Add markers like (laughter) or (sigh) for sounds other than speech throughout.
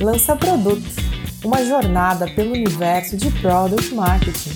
Lança Produtos, uma jornada pelo universo de Product Marketing.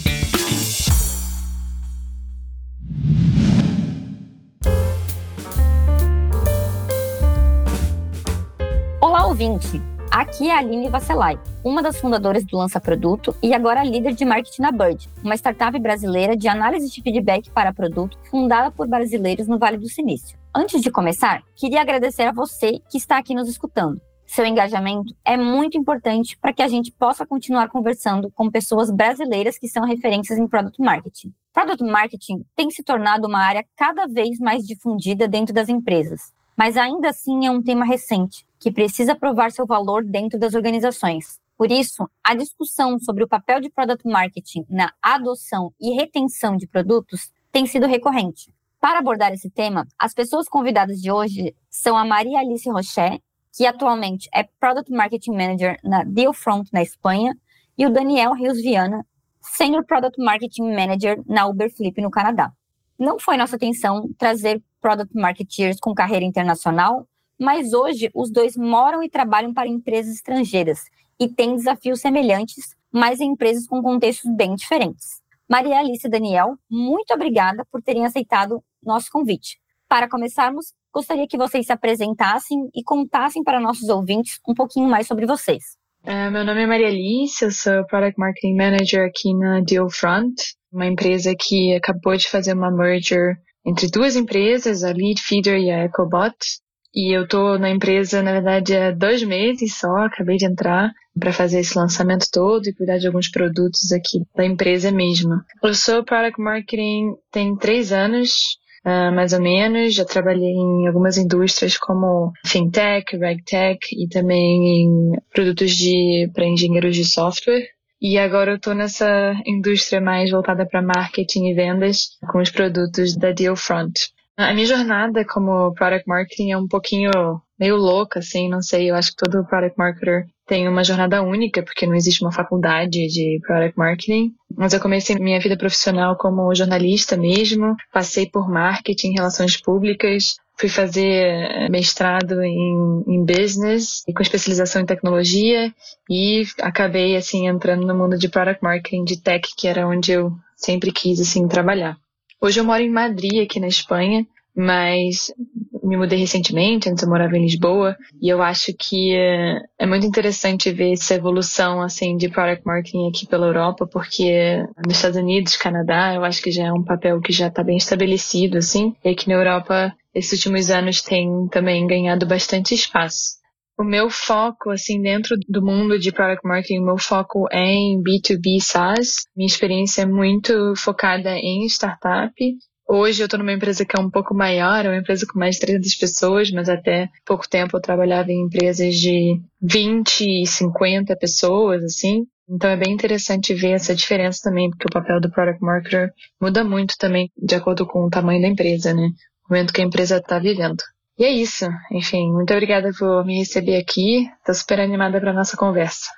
Olá, ouvinte! Aqui é a Aline Vasselay, uma das fundadoras do Lança Produto e agora líder de marketing na Bird, uma startup brasileira de análise de feedback para produto fundada por brasileiros no Vale do Silício. Antes de começar, queria agradecer a você que está aqui nos escutando. Seu engajamento é muito importante para que a gente possa continuar conversando com pessoas brasileiras que são referências em product marketing. Product marketing tem se tornado uma área cada vez mais difundida dentro das empresas, mas ainda assim é um tema recente que precisa provar seu valor dentro das organizações. Por isso, a discussão sobre o papel de product marketing na adoção e retenção de produtos tem sido recorrente. Para abordar esse tema, as pessoas convidadas de hoje são a Maria Alice Rocher, que atualmente é Product Marketing Manager na Dealfront na Espanha, e o Daniel Rios Viana, Senior Product Marketing Manager na Uberflip no Canadá. Não foi nossa intenção trazer product marketeers com carreira internacional, mas hoje os dois moram e trabalham para empresas estrangeiras e têm desafios semelhantes, mas em empresas com contextos bem diferentes. Maria Alice e Daniel, muito obrigada por terem aceitado nosso convite. Para começarmos, gostaria que vocês se apresentassem e contassem para nossos ouvintes um pouquinho mais sobre vocês. Uh, meu nome é Maria Alice, eu sou Product Marketing Manager aqui na Dealfront, uma empresa que acabou de fazer uma merger entre duas empresas, a Leadfeeder e a EcoBot. E eu tô na empresa, na verdade, há dois meses só, acabei de entrar para fazer esse lançamento todo e cuidar de alguns produtos aqui da empresa mesmo. Eu sou Product Marketing tem três anos, uh, mais ou menos. Já trabalhei em algumas indústrias como fintech, regtech e também em produtos para engenheiros de software. E agora eu estou nessa indústria mais voltada para marketing e vendas com os produtos da Dealfront. A minha jornada como product marketing é um pouquinho meio louca, assim, não sei, eu acho que todo product marketer tem uma jornada única, porque não existe uma faculdade de product marketing. Mas eu comecei minha vida profissional como jornalista mesmo, passei por marketing, relações públicas, fui fazer mestrado em, em business e com especialização em tecnologia e acabei assim entrando no mundo de product marketing de tech, que era onde eu sempre quis assim trabalhar. Hoje eu moro em Madrid, aqui na Espanha, mas me mudei recentemente, antes eu morava em Lisboa, e eu acho que é, é muito interessante ver essa evolução, assim, de product marketing aqui pela Europa, porque nos Estados Unidos, Canadá, eu acho que já é um papel que já está bem estabelecido, assim, e aqui na Europa, esses últimos anos tem também ganhado bastante espaço. O meu foco, assim, dentro do mundo de product marketing, o meu foco é em B2B SaaS. Minha experiência é muito focada em startup. Hoje eu estou numa empresa que é um pouco maior, é uma empresa com mais de 300 pessoas, mas até pouco tempo eu trabalhava em empresas de 20 e 50 pessoas, assim. Então é bem interessante ver essa diferença também, porque o papel do product marketer muda muito também de acordo com o tamanho da empresa, né? O momento que a empresa está vivendo. E é isso. Enfim, muito obrigada por me receber aqui. Estou super animada para nossa conversa.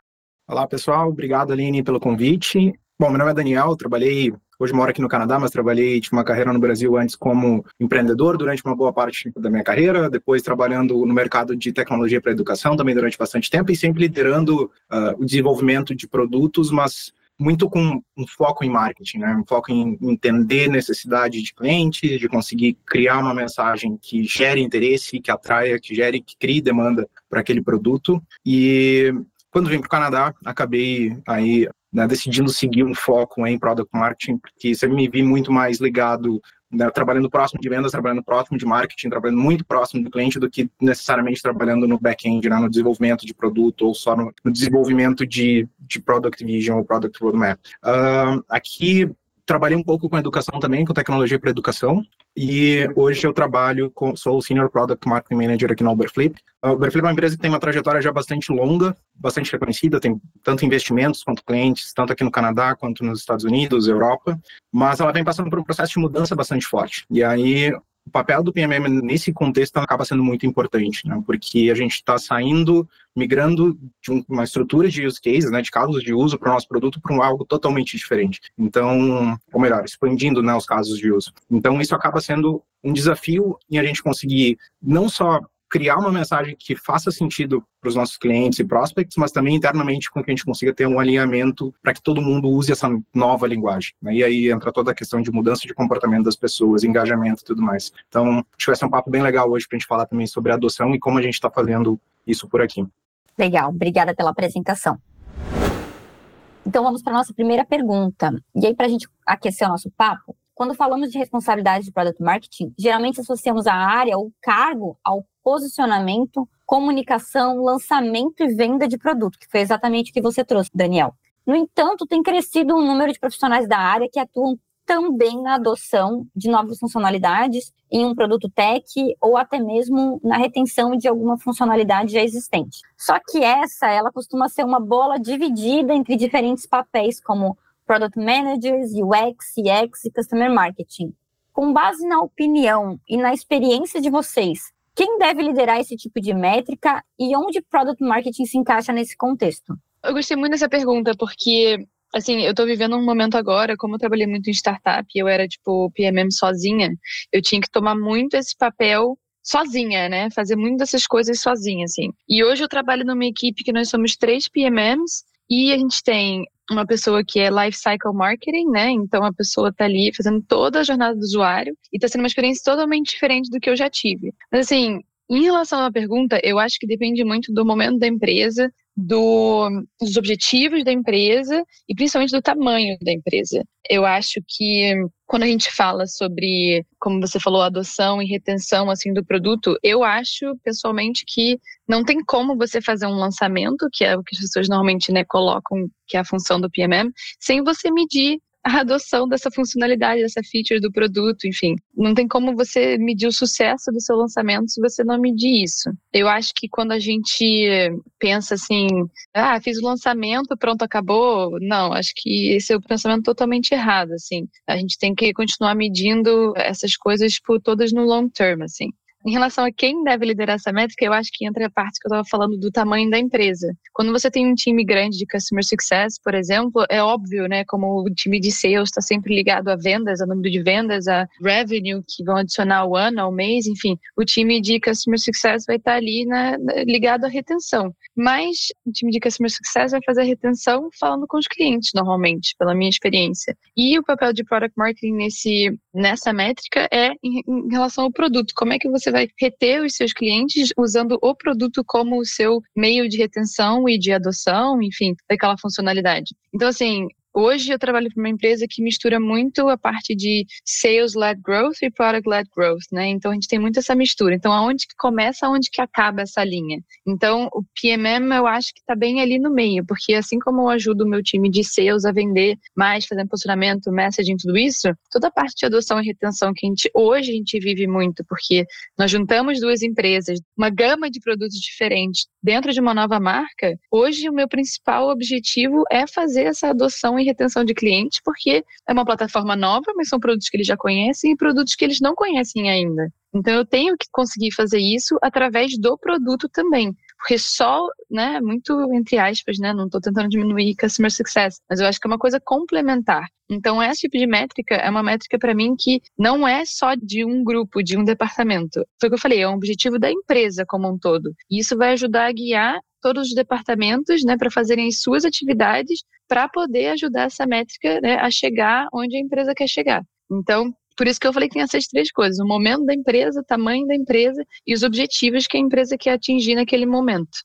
Olá, pessoal. Obrigado, Aline, pelo convite. Bom, meu nome é Daniel, trabalhei, hoje moro aqui no Canadá, mas trabalhei, tive uma carreira no Brasil antes como empreendedor durante uma boa parte da minha carreira, depois trabalhando no mercado de tecnologia para educação também durante bastante tempo e sempre liderando uh, o desenvolvimento de produtos, mas muito com um foco em marketing, né? um foco em entender necessidade de cliente, de conseguir criar uma mensagem que gere interesse, que atraia, que gere, que crie demanda para aquele produto. E quando vim para o Canadá, acabei aí né, decidindo seguir um foco em product marketing, porque sempre me vi muito mais ligado né, trabalhando próximo de vendas, trabalhando próximo de marketing, trabalhando muito próximo do cliente do que necessariamente trabalhando no back-end, né, no desenvolvimento de produto ou só no, no desenvolvimento de, de product vision ou product roadmap. Uh, aqui trabalhei um pouco com educação também, com tecnologia para educação, e hoje eu trabalho com, sou o Senior Product Marketing Manager aqui na Uberflip. A Uberflip é uma empresa que tem uma trajetória já bastante longa, bastante reconhecida, tem tanto investimentos quanto clientes, tanto aqui no Canadá quanto nos Estados Unidos, Europa, mas ela vem passando por um processo de mudança bastante forte. E aí o papel do PMM nesse contexto acaba sendo muito importante, né? porque a gente está saindo, migrando de uma estrutura de use cases, né, de casos de uso para o nosso produto para um algo totalmente diferente. Então, ou melhor, expandindo né, os casos de uso. Então, isso acaba sendo um desafio em a gente conseguir não só criar uma mensagem que faça sentido para os nossos clientes e prospects, mas também internamente com que a gente consiga ter um alinhamento para que todo mundo use essa nova linguagem. Né? E aí entra toda a questão de mudança de comportamento das pessoas, engajamento e tudo mais. Então, ser um papo bem legal hoje para a gente falar também sobre adoção e como a gente está fazendo isso por aqui. Legal, obrigada pela apresentação. Então vamos para a nossa primeira pergunta. E aí, para a gente aquecer o nosso papo, quando falamos de responsabilidade de product marketing, geralmente associamos a área ou cargo ao posicionamento, comunicação, lançamento e venda de produto, que foi exatamente o que você trouxe, Daniel. No entanto, tem crescido um número de profissionais da área que atuam também na adoção de novas funcionalidades em um produto tech ou até mesmo na retenção de alguma funcionalidade já existente. Só que essa, ela costuma ser uma bola dividida entre diferentes papéis como Product Managers, UX, CX e Customer Marketing. Com base na opinião e na experiência de vocês, quem deve liderar esse tipo de métrica e onde Product Marketing se encaixa nesse contexto? Eu gostei muito dessa pergunta porque assim, eu tô vivendo um momento agora, como eu trabalhei muito em startup, eu era tipo PMM sozinha, eu tinha que tomar muito esse papel sozinha, né? Fazer muitas dessas coisas sozinha, assim. E hoje eu trabalho numa equipe que nós somos três PMMs e a gente tem uma pessoa que é Life Cycle Marketing, né? Então a pessoa tá ali fazendo toda a jornada do usuário e tá sendo uma experiência totalmente diferente do que eu já tive. Mas assim, em relação à pergunta, eu acho que depende muito do momento da empresa, do, dos objetivos da empresa e principalmente do tamanho da empresa. Eu acho que quando a gente fala sobre, como você falou, adoção e retenção assim do produto, eu acho pessoalmente que não tem como você fazer um lançamento, que é o que as pessoas normalmente né, colocam, que é a função do PMM, sem você medir a adoção dessa funcionalidade, dessa feature do produto, enfim. Não tem como você medir o sucesso do seu lançamento se você não medir isso. Eu acho que quando a gente pensa assim, ah, fiz o lançamento, pronto, acabou. Não, acho que esse é o pensamento totalmente errado, assim. A gente tem que continuar medindo essas coisas por todas no long term, assim. Em relação a quem deve liderar essa métrica, eu acho que entra a parte que eu estava falando do tamanho da empresa. Quando você tem um time grande de customer success, por exemplo, é óbvio, né, como o time de sales está sempre ligado a vendas, a número de vendas, a revenue que vão adicionar ao ano, ao mês, enfim, o time de customer success vai estar tá ali na, ligado à retenção. Mas o time de customer success vai fazer a retenção falando com os clientes, normalmente, pela minha experiência. E o papel de product marketing nesse, nessa métrica é em, em relação ao produto. Como é que você vai reter os seus clientes usando o produto como o seu meio de retenção e de adoção, enfim, daquela funcionalidade. Então, assim, Hoje eu trabalho para uma empresa que mistura muito a parte de sales-led growth e product-led growth, né? Então a gente tem muito essa mistura. Então aonde que começa, aonde que acaba essa linha? Então o PMM eu acho que está bem ali no meio, porque assim como eu ajudo o meu time de sales a vender mais, fazendo posicionamento, messaging, tudo isso, toda a parte de adoção e retenção que a gente hoje a gente vive muito, porque nós juntamos duas empresas, uma gama de produtos diferentes dentro de uma nova marca. Hoje o meu principal objetivo é fazer essa adoção e retenção de clientes, porque é uma plataforma nova, mas são produtos que eles já conhecem e produtos que eles não conhecem ainda. Então eu tenho que conseguir fazer isso através do produto também. Porque só, né, muito entre aspas, né, não estou tentando diminuir customer success, mas eu acho que é uma coisa complementar. Então, esse tipo de métrica é uma métrica para mim que não é só de um grupo, de um departamento. Foi o que eu falei, é um objetivo da empresa como um todo. E isso vai ajudar a guiar todos os departamentos, né, para fazerem as suas atividades para poder ajudar essa métrica né, a chegar onde a empresa quer chegar. Então, por isso que eu falei que tem essas três coisas: o momento da empresa, o tamanho da empresa e os objetivos que a empresa quer atingir naquele momento.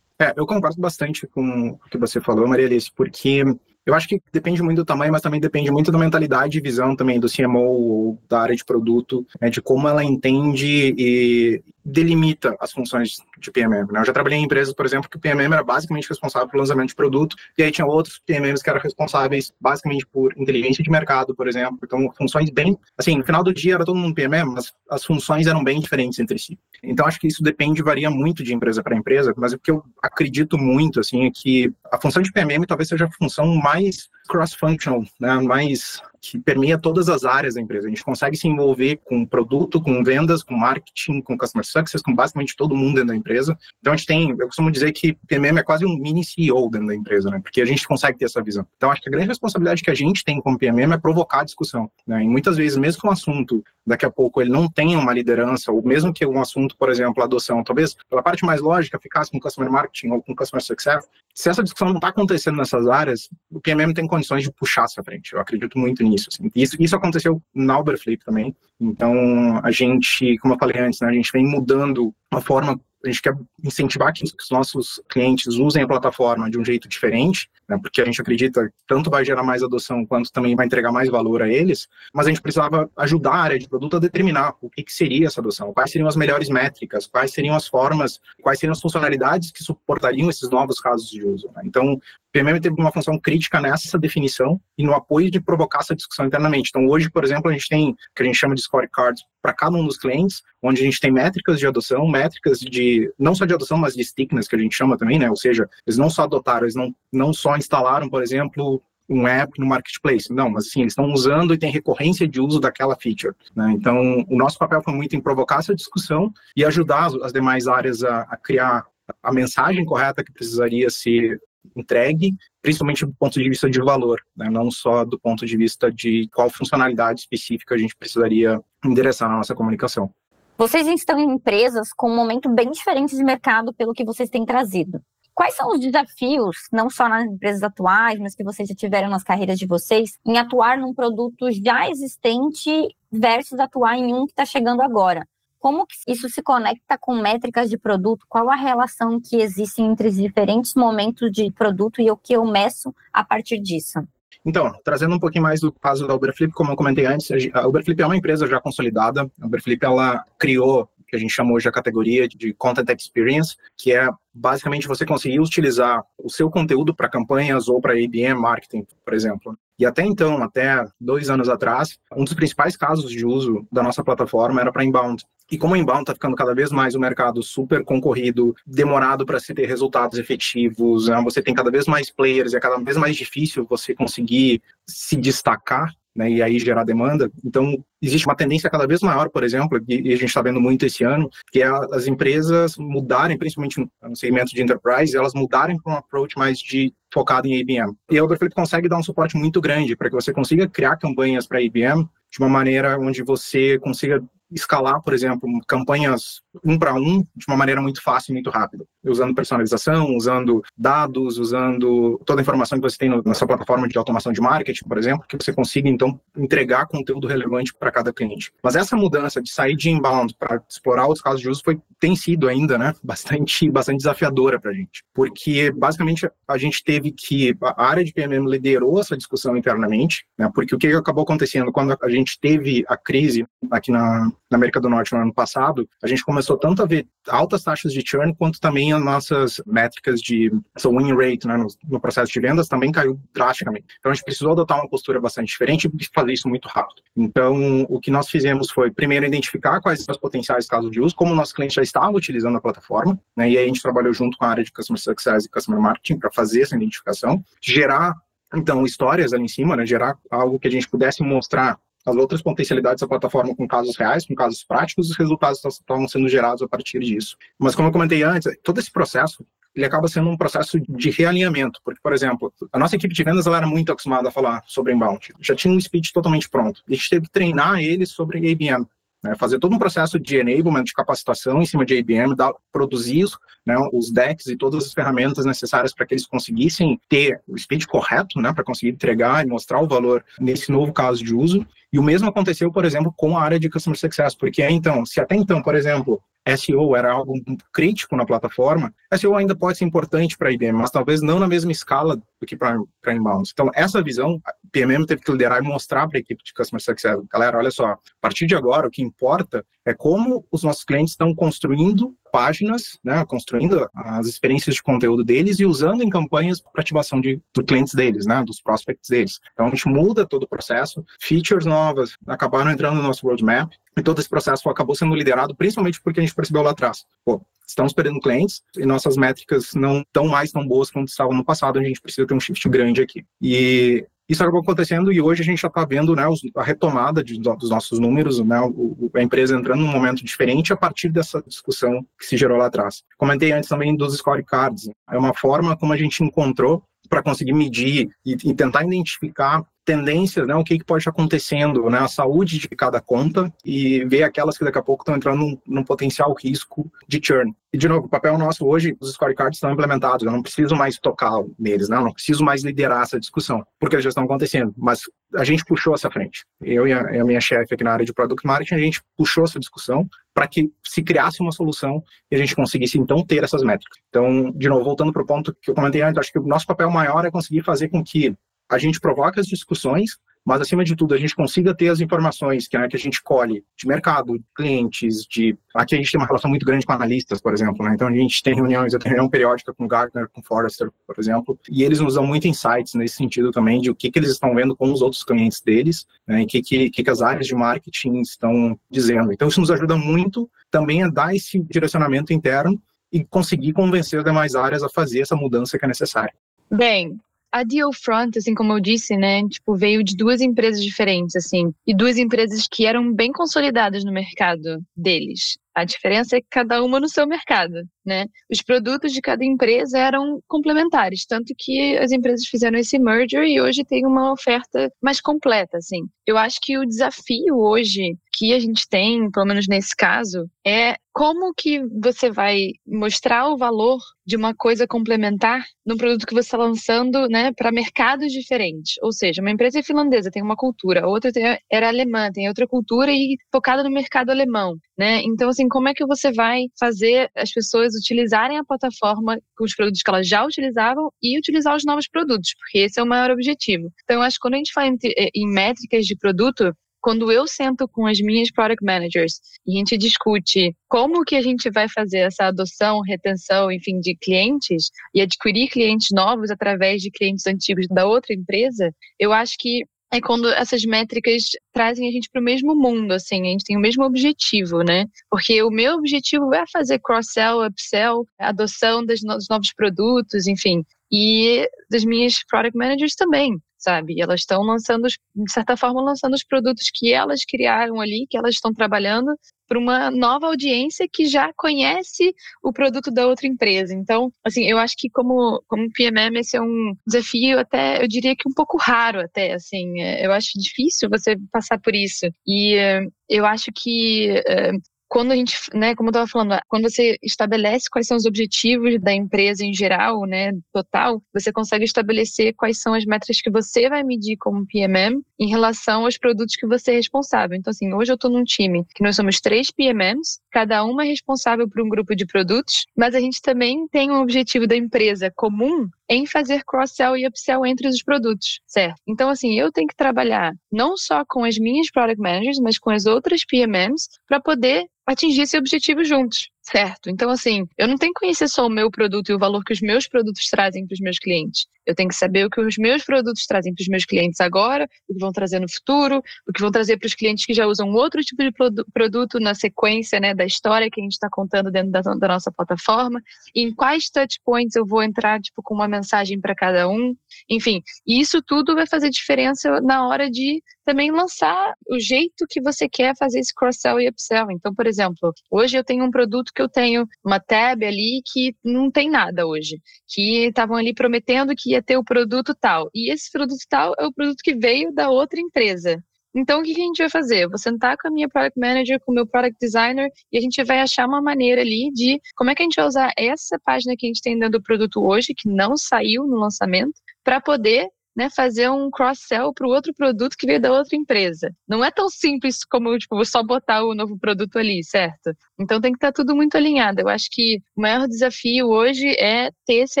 É, eu concordo bastante com o que você falou, Maria Alice, porque eu acho que depende muito do tamanho, mas também depende muito da mentalidade e visão também do CMO ou da área de produto, né, de como ela entende e delimita as funções de PMM. Né? Eu já trabalhei em empresas, por exemplo, que o PMM era basicamente responsável pelo lançamento de produto, e aí tinha outros PMMs que eram responsáveis basicamente por inteligência de mercado, por exemplo. Então, funções bem. Assim, no final do dia era todo mundo PMM, mas as funções eram bem diferentes entre si. Então, acho que isso depende, varia muito de empresa para empresa, mas o que eu acredito muito, assim, é que a função de PMM talvez seja a função mais cross-functional, né, mais que permeia todas as áreas da empresa. A gente consegue se envolver com produto, com vendas, com marketing, com customer success, com basicamente todo mundo dentro da empresa. Então a gente tem, eu costumo dizer que PMM é quase um mini CEO dentro da empresa, né? Porque a gente consegue ter essa visão. Então acho que a grande responsabilidade que a gente tem como PMM é provocar a discussão, né? E muitas vezes, mesmo que um assunto daqui a pouco ele não tenha uma liderança, ou mesmo que um assunto, por exemplo, adoção, talvez pela parte mais lógica ficasse com customer marketing ou com customer success, se essa discussão não está acontecendo nessas áreas, o PMM tem condições de puxar essa frente. Eu acredito muito nisso. Assim. Isso, isso aconteceu na Uberflip também. Então, a gente, como eu falei antes, né, a gente vem mudando a forma a gente quer incentivar que os nossos clientes usem a plataforma de um jeito diferente, né, porque a gente acredita que tanto vai gerar mais adoção quanto também vai entregar mais valor a eles, mas a gente precisava ajudar a área de produto a determinar o que, que seria essa adoção, quais seriam as melhores métricas, quais seriam as formas, quais seriam as funcionalidades que suportariam esses novos casos de uso. Né? Então, PMM teve uma função crítica nessa definição e no apoio de provocar essa discussão internamente. Então, hoje, por exemplo, a gente tem o que a gente chama de scorecards para cada um dos clientes, onde a gente tem métricas de adoção, métricas de, não só de adoção, mas de stickness, que a gente chama também, né? Ou seja, eles não só adotaram, eles não, não só instalaram, por exemplo, um app no marketplace. Não, mas assim, eles estão usando e tem recorrência de uso daquela feature. Né? Então, o nosso papel foi muito em provocar essa discussão e ajudar as, as demais áreas a, a criar a mensagem correta que precisaria ser entregue, principalmente do ponto de vista de valor, né? não só do ponto de vista de qual funcionalidade específica a gente precisaria endereçar na nossa comunicação. Vocês estão em empresas com um momento bem diferente de mercado pelo que vocês têm trazido. Quais são os desafios, não só nas empresas atuais, mas que vocês já tiveram nas carreiras de vocês, em atuar num produto já existente versus atuar em um que está chegando agora? Como que isso se conecta com métricas de produto? Qual a relação que existe entre os diferentes momentos de produto e o que eu meço a partir disso? Então, trazendo um pouquinho mais do caso da Uberflip, como eu comentei antes, a Uberflip é uma empresa já consolidada. A Uberflip ela criou que a gente chamou hoje a categoria de Content Experience, que é basicamente você conseguir utilizar o seu conteúdo para campanhas ou para ABM marketing, por exemplo. E até então, até dois anos atrás, um dos principais casos de uso da nossa plataforma era para inbound. E como o inbound está ficando cada vez mais um mercado super concorrido, demorado para se ter resultados efetivos, né? você tem cada vez mais players, é cada vez mais difícil você conseguir se destacar né, e aí gerar demanda. Então, existe uma tendência cada vez maior, por exemplo, e a gente está vendo muito esse ano, que é as empresas mudarem, principalmente no segmento de enterprise, elas mudarem para um approach mais de focado em IBM. E a Uberflip consegue dar um suporte muito grande para que você consiga criar campanhas para IBM de uma maneira onde você consiga escalar, por exemplo, campanhas um para um de uma maneira muito fácil e muito rápida, usando personalização, usando dados, usando toda a informação que você tem na sua plataforma de automação de marketing, por exemplo, que você consiga então entregar conteúdo relevante para cada cliente. Mas essa mudança de sair de inbound para explorar os casos de uso foi tem sido ainda, né, (laughs) bastante bastante desafiadora para a gente, porque basicamente a gente teve que a área de PMM liderou essa discussão internamente, né, porque o que acabou acontecendo quando a gente teve a crise aqui na na América do Norte no ano passado, a gente começou tanto a ver altas taxas de churn, quanto também as nossas métricas de so win rate né, no, no, processo de vendas também caiu drasticamente. Então a gente precisou adotar uma postura bastante diferente e fazer isso muito rápido. Então o que nós fizemos foi, primeiro, identificar quais são os potenciais casos de uso, como o nosso cliente já estava utilizando a plataforma, né, e aí a gente trabalhou junto com a área de Customer Success e Customer Marketing para fazer essa identificação, gerar então, histórias ali em cima, né, gerar algo que a gente pudesse mostrar as outras potencialidades da plataforma com casos reais, com casos práticos, os resultados estavam sendo gerados a partir disso. Mas como eu comentei antes, todo esse processo ele acaba sendo um processo de realinhamento, porque, por exemplo, a nossa equipe de vendas ela era muito acostumada a falar sobre inbound, já tinha um speech totalmente pronto. A gente teve que treinar eles sobre ABM, né, fazer todo um processo de enablement, de capacitação em cima de IBM, dar, produzir né, os decks e todas as ferramentas necessárias para que eles conseguissem ter o speed correto, né, para conseguir entregar e mostrar o valor nesse novo caso de uso. E o mesmo aconteceu, por exemplo, com a área de Customer Success, porque então, se até então, por exemplo, SEO era algo crítico na plataforma, SEO ainda pode ser importante para a IBM, mas talvez não na mesma escala do que para inbound. Então, essa visão, a PMM teve que liderar e mostrar para a equipe de Customer Success, galera, olha só, a partir de agora, o que importa é como os nossos clientes estão construindo páginas, né, construindo as experiências de conteúdo deles e usando em campanhas para ativação de, clientes deles, né, dos prospects deles. Então a gente muda todo o processo, features novas acabaram entrando no nosso roadmap e todo esse processo acabou sendo liderado principalmente porque a gente percebeu lá atrás. Pô, estamos perdendo clientes e nossas métricas não estão mais tão boas quanto estavam no passado, a gente precisa ter um shift grande aqui. E Isso acabou acontecendo e hoje a gente já está vendo né, a retomada de, dos nossos números, né, o, a empresa entrando num momento diferente a partir dessa discussão que se gerou lá atrás. Comentei antes também dos scorecards. É uma forma como a gente encontrou para conseguir medir e, e, tentar identificar tendências, né, o que, que pode estar acontecendo, né, a saúde de cada conta e ver aquelas que daqui a pouco estão entrando num, num potencial risco de churn. E, de novo, o papel nosso hoje, os scorecards estão implementados, eu não preciso mais tocar neles, né, eu não preciso mais liderar essa discussão, porque eles já estão acontecendo, mas a gente puxou essa frente. Eu e a, a minha chefe aqui na área de Product Marketing, a gente puxou essa discussão para que se criasse uma solução e a gente conseguisse, então, ter essas métricas. Então, de novo, voltando para o ponto que eu comentei antes, acho que o nosso papel maior é conseguir fazer com que a gente provoca as discussões, mas acima de tudo a gente consiga ter as informações que, né, que a gente colhe de mercado, de clientes, de aqui a gente tem uma relação muito grande com analistas, por exemplo, né? então a gente tem reuniões, eu tenho reunião periódica com Gartner, com Forrester, por exemplo, e eles nos dão muito insights nesse sentido também de o que, que eles estão vendo com os outros clientes deles, né, e que, que, que as áreas de marketing estão dizendo. Então isso nos ajuda muito também a dar esse direcionamento interno e conseguir convencer as demais áreas a fazer essa mudança que é necessária. Bem, a Deal Front, assim como eu disse, né, tipo, veio de duas empresas diferentes, assim, e duas empresas que eram bem consolidadas no mercado deles. A diferença é que cada uma no seu mercado, né? Os produtos de cada empresa eram complementares, tanto que as empresas fizeram esse merger e hoje tem uma oferta mais completa, assim. Eu acho que o desafio hoje que a gente tem, pelo menos nesse caso, é como que você vai mostrar o valor de uma coisa complementar num produto que você está lançando, né, para mercados diferentes. Ou seja, uma empresa finlandesa tem uma cultura, outra era alemã, tem outra cultura e focada no mercado alemão, né? Então, assim, como é que você vai fazer as pessoas utilizarem a plataforma com os produtos que elas já utilizavam e utilizar os novos produtos? Porque esse é o maior objetivo. Então, eu acho que quando a gente fala em, em métricas de produto, quando eu sento com as minhas product managers e a gente discute como que a gente vai fazer essa adoção, retenção, enfim, de clientes e adquirir clientes novos através de clientes antigos da outra empresa, eu acho que é quando essas métricas trazem a gente para o mesmo mundo, assim, a gente tem o mesmo objetivo, né? Porque o meu objetivo é fazer cross-sell, upsell, adoção dos novos produtos, enfim, e das minhas product managers também sabe? Elas estão lançando, de certa forma, lançando os produtos que elas criaram ali, que elas estão trabalhando para uma nova audiência que já conhece o produto da outra empresa. Então, assim, eu acho que como como PMM esse é um desafio até, eu diria que um pouco raro até, assim, é, eu acho difícil você passar por isso. E eh, eu acho que eh, quando a gente, né, como eu estava falando, quando você estabelece quais são os objetivos da empresa em geral, né, total, você consegue estabelecer quais são as metas que você vai medir como PMM em relação aos produtos que você é responsável. Então, assim, hoje eu estou num time que nós somos três PMMs, cada uma é responsável por um grupo de produtos, mas a gente também tem um objetivo da empresa comum em fazer cross-sell e upsell entre os produtos, certo? Então, assim, eu tenho que trabalhar não só com as minhas product managers, mas com as outras PMMs para poder atingir esse objetivo juntos, certo? Então, assim, eu não tenho que conhecer só o meu produto e o valor que os meus produtos trazem para os meus clientes. Eu tenho que saber o que os meus produtos trazem para os meus clientes agora, o que vão trazer no futuro, o que vão trazer para os clientes que já usam outro tipo de produto na sequência né, da história que a gente está contando dentro da, da, nossa plataforma, e em quais touch points eu vou entrar tipo, com uma mensagem para cada um. Enfim, isso tudo vai fazer diferença na hora de também lançar o jeito que você quer fazer esse cross-sell e upsell. Então, por exemplo, hoje eu tenho um produto que eu tenho uma tab ali que não tem nada hoje, que estavam ali prometendo que ia ter o produto tal. E esse produto tal é o produto que veio da outra empresa. Então, o que a gente vai fazer? Eu vou sentar com a minha product manager, com o meu product designer, e a gente vai achar uma maneira ali de como é que a gente vai usar essa página que a gente tem dentro do produto hoje, que não saiu no lançamento, para poder né, fazer um cross-sell para o outro produto que veio da outra empresa. Não é tão simples como tipo, só botar o novo produto ali, certo? Então tem que estar tá tudo muito alinhado. Eu acho que o maior desafio hoje é ter esse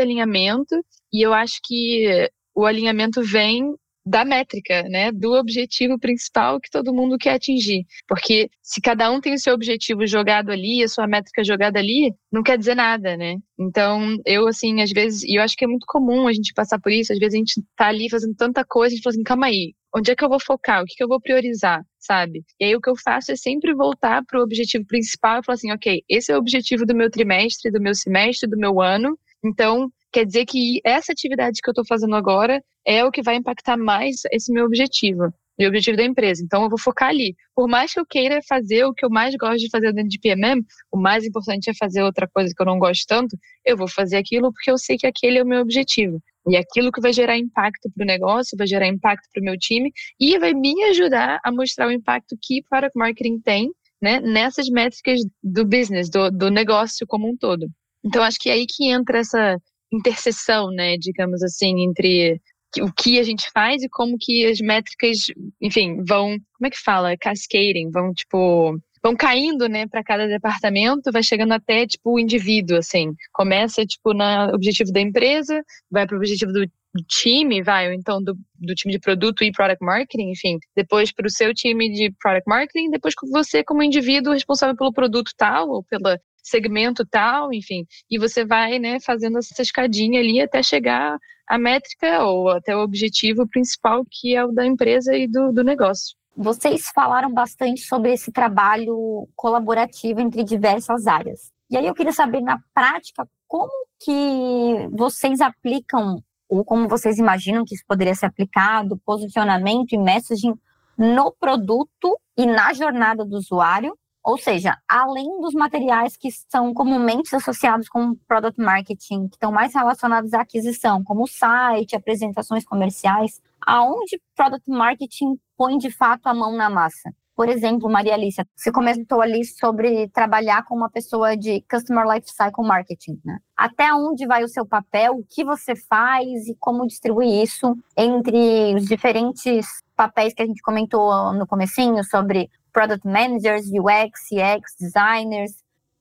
alinhamento e eu acho que o alinhamento vem da métrica, né, do objetivo principal que todo mundo quer atingir. Porque se cada um tem o seu objetivo jogado ali, a sua métrica jogada ali, não quer dizer nada, né? Então, eu assim, às vezes, e eu acho que é muito comum a gente passar por isso, às vezes a gente tá ali fazendo tanta coisa, a gente fala assim, calma aí, onde é que eu vou focar? O que, que eu vou priorizar? Sabe? E aí o que eu faço é sempre voltar para o objetivo principal e falar assim, ok, esse é o objetivo do meu trimestre, do meu semestre, do meu ano. Então, quer dizer que essa atividade que eu estou fazendo agora é o que vai impactar mais esse meu objetivo e objetivo da empresa. Então, eu vou focar ali. Por mais que eu queira fazer o que eu mais gosto de fazer dentro de PMM, o mais importante é fazer outra coisa que eu não gosto tanto, eu vou fazer aquilo porque eu sei que aquele é o meu objetivo. E aquilo que vai gerar impacto para o negócio, vai gerar impacto para o meu time e vai me ajudar a mostrar o impacto que Product Marketing tem né, nessas métricas do business, do, do negócio como um todo. Então, acho que é aí que entra essa interseção, né, digamos assim, entre o que a gente faz e como que as métricas, enfim, vão, como é que fala, cascading, vão tipo vão caindo, né, para cada departamento, vai chegando até tipo o indivíduo, assim. Começa tipo no objetivo da empresa, vai para o objetivo do time, vai, ou então do, do time de produto e product marketing, enfim, depois para o seu time de product marketing, depois você como indivíduo responsável pelo produto tal ou pelo segmento tal, enfim, e você vai, né, fazendo essa escadinha ali até chegar à métrica ou até o objetivo principal que é o da empresa e do, do negócio. Vocês falaram bastante sobre esse trabalho colaborativo entre diversas áreas. E aí eu queria saber na prática como que vocês aplicam ou como vocês imaginam que isso poderia ser aplicado, posicionamento e messaging no produto e na jornada do usuário, ou seja, além dos materiais que são comumente associados com product marketing, que estão mais relacionados à aquisição, como site, apresentações comerciais, aonde product marketing põe de fato a mão na massa. Por exemplo, Maria Alicia, você comentou ali sobre trabalhar com uma pessoa de Customer Lifecycle Marketing, né? Até onde vai o seu papel, o que você faz e como distribuir isso entre os diferentes papéis que a gente comentou no comecinho sobre Product Managers, UX, CX, Designers,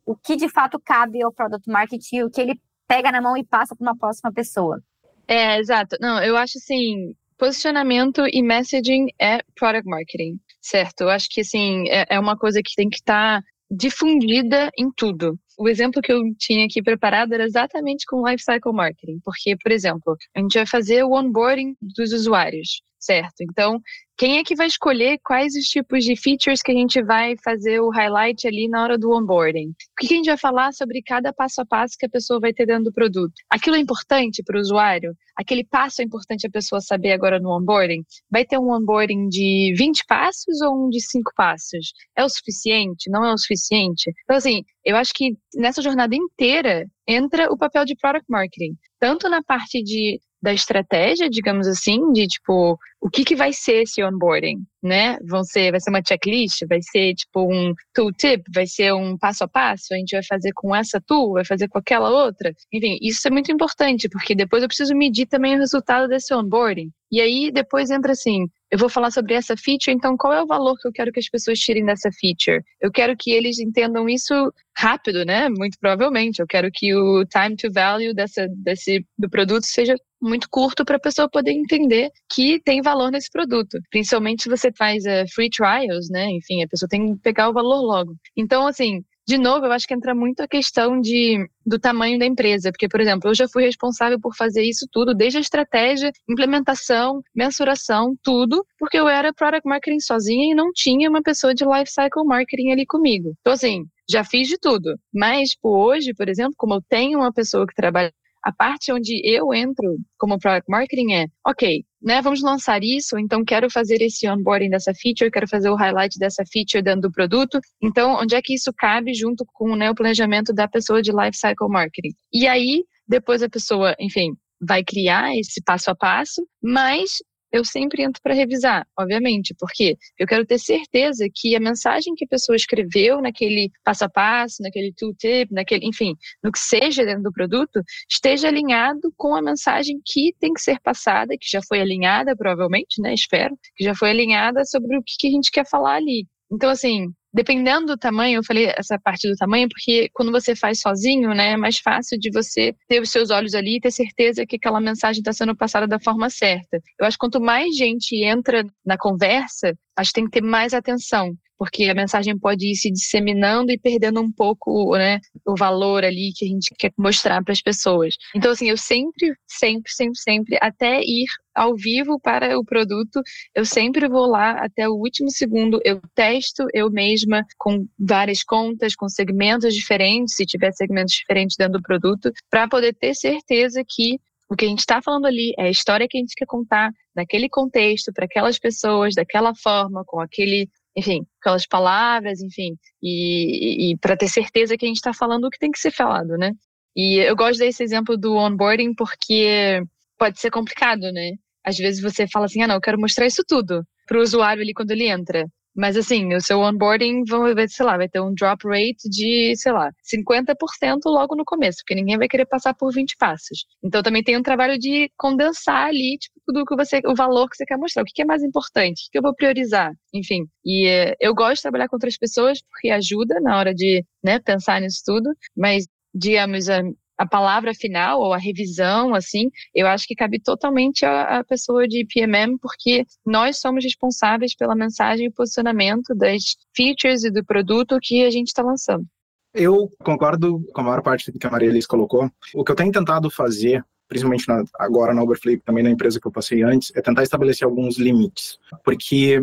o que de fato cabe ao Product Marketing, o que ele pega na mão e passa para uma próxima pessoa. É, exato. Não, eu acho assim, posicionamento e messaging é product marketing, certo? Eu acho que assim é, é uma coisa que tem que estar tá difundida em tudo. O exemplo que eu tinha aqui preparado era exatamente com lifecycle marketing, porque, por exemplo, a gente vai fazer o onboarding dos usuários, certo? Então, quem é que vai escolher quais os tipos de features que a gente vai fazer o highlight ali na hora do onboarding? O que a gente vai falar sobre cada passo a passo que a pessoa vai ter dentro do produto? Aquilo é importante para o usuário? Aquele passo é importante a pessoa saber agora no onboarding? Vai ter um onboarding de 20 passos ou um de 5 passos? É o suficiente? Não é o suficiente? Então, assim, eu acho que nessa jornada inteira entra o papel de product marketing, tanto na parte de da estratégia, digamos assim, de tipo, o que, que vai ser esse onboarding, né? Vão ser, vai ser uma checklist, vai ser tipo um tooltip, vai ser um passo a passo, a gente vai fazer com essa tool, vai fazer com aquela outra. Enfim, isso é muito importante, porque depois eu preciso medir também o resultado desse onboarding. E aí depois entra assim, eu vou falar sobre essa feature, então qual é o valor que eu quero que as pessoas tirem dessa feature? Eu quero que eles entendam isso rápido, né? Muito provavelmente. Eu quero que o time to value dessa, desse, do produto seja muito curto para a pessoa poder entender que tem valor nesse produto. Principalmente se você faz uh, free trials, né? Enfim, a pessoa tem que pegar o valor logo. Então, assim, de novo, eu acho que entra muito a questão de, do tamanho da empresa, porque, por exemplo, eu já fui responsável por fazer isso tudo, desde a estratégia, implementação, mensuração, tudo, porque eu era product marketing sozinha e não tinha uma pessoa de life cycle marketing ali comigo. Então, assim, já fiz de tudo. Mas, tipo, hoje, por exemplo, como eu tenho uma pessoa que trabalha a parte onde eu entro como product marketing é, ok, né, vamos lançar isso, então quero fazer esse onboarding dessa feature, quero fazer o highlight dessa feature dentro do produto. Então, onde é que isso cabe junto com né, o planejamento da pessoa de lifecycle marketing? E aí, depois a pessoa, enfim, vai criar esse passo a passo, mas eu sempre entro para revisar, obviamente, porque eu quero ter certeza que a mensagem que a pessoa escreveu naquele passo a passo, naquele tooltip, naquele, enfim, no que seja dentro do produto, esteja alinhado com a mensagem que tem que ser passada, que já foi alinhada, provavelmente, né? Espero, que já foi alinhada sobre o que a gente quer falar ali. Então, assim, dependendo do tamanho, eu falei essa parte do tamanho, porque quando você faz sozinho, né, é mais fácil de você ter os seus olhos ali e ter certeza que aquela mensagem está sendo passada da forma certa. Eu acho que quanto mais gente entra na conversa, acho que tem que ter mais atenção, porque a mensagem pode ir se disseminando e perdendo um pouco, né, o valor ali que a gente quer mostrar para as pessoas. Então, assim, eu sempre, sempre, sempre, sempre, até ir ao vivo para o produto, eu sempre vou lá até o último segundo, eu testo eu mesma com várias contas, com segmentos diferentes, se tiver segmentos diferentes dentro do produto, para poder ter certeza que o que a gente está falando ali é a história que a gente quer contar naquele contexto, para aquelas pessoas, daquela forma, com aquele, enfim, aquelas palavras, enfim, e, e para ter certeza que a gente está falando o que tem que ser falado, né? E eu gosto desse exemplo do onboarding porque pode ser complicado, né? Às vezes você fala assim, ah, não, eu quero mostrar isso tudo para o usuário ali quando ele entra. Mas assim, o seu onboarding vai, sei lá, vai ter um drop rate de, sei lá, 50% logo no começo, porque ninguém vai querer passar por 20 passos. Então também tem um trabalho de condensar ali, tipo, tudo que você, o valor que você quer mostrar, o que é mais importante, o que eu vou priorizar, enfim. E eh, eu gosto de trabalhar com outras pessoas porque ajuda na hora de, né, pensar nisso tudo, mas digamos, a, palavra final ou a revisão, assim, eu acho que cabe totalmente à, pessoa de PMM, porque nós somos responsáveis pela mensagem e posicionamento das features e do produto que a gente está lançando. Eu concordo com a maior parte do que a Maria Elis colocou. O que eu tenho tentado fazer, principalmente na, agora na Uberflip, também na empresa que eu passei antes, é tentar estabelecer alguns limites. Porque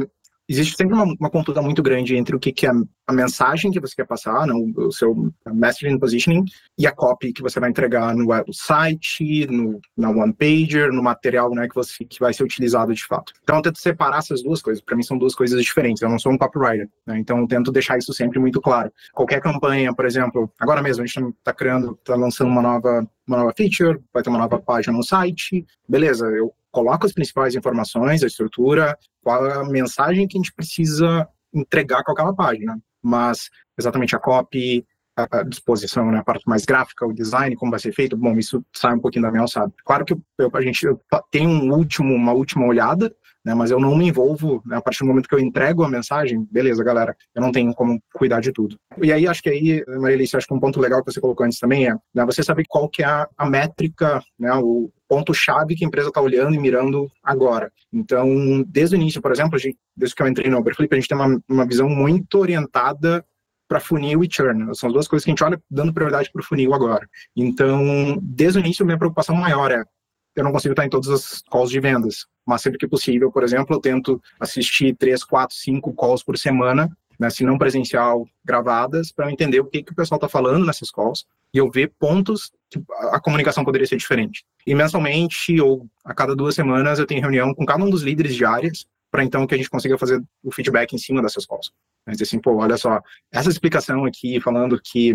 existe sempre uma, uma muito grande entre o que, que é a mensagem que você quer passar, né, o seu messaging positioning, e a copy que você vai entregar no site, no, na one pager, no material né, que, você, que vai ser utilizado de fato. Então eu tento separar essas duas coisas. Para mim são duas coisas diferentes. Eu não sou um copywriter, né, então eu tento deixar isso sempre muito claro. Qualquer campanha, por exemplo, agora mesmo a gente está criando, está lançando uma nova uma nova feature, vai ter uma nova página no site, beleza, eu coloco as principais informações, a estrutura, qual a mensagem que a gente precisa entregar com aquela página. Mas exatamente a copy, a, disposição, né, a parte mais gráfica, o design, como vai ser feito, bom, isso sai um pouquinho da minha alçada. Claro que eu, a gente tem um último, uma última olhada, né, mas eu não me envolvo, né, a partir do momento que eu entrego a mensagem, beleza, galera, eu não tenho como cuidar de tudo. E aí, acho que aí, Marilícia, acho que um ponto legal que você colocou antes também é né, você saber qual que é a, a métrica, né, o ponto-chave que a empresa está olhando e mirando agora. Então, desde o início, por exemplo, gente, desde que eu entrei no Uberflip, a gente tem uma, uma visão muito orientada para funil e churn. São as duas coisas que a gente olha dando prioridade para o funil agora. Então, desde o início, minha preocupação maior é eu não consigo estar em todas as calls de vendas, mas sempre que possível, por exemplo, eu tento assistir três, quatro, cinco calls por semana, né, se não presencial, gravadas, para entender o que, que o pessoal está falando nessas calls e eu ver pontos que a comunicação poderia ser diferente. E mensalmente ou a cada duas semanas eu tenho reunião com cada um dos líderes de áreas para então que a gente consiga fazer o feedback em cima dessas calls. Mas assim, pô, olha só, essa explicação aqui falando que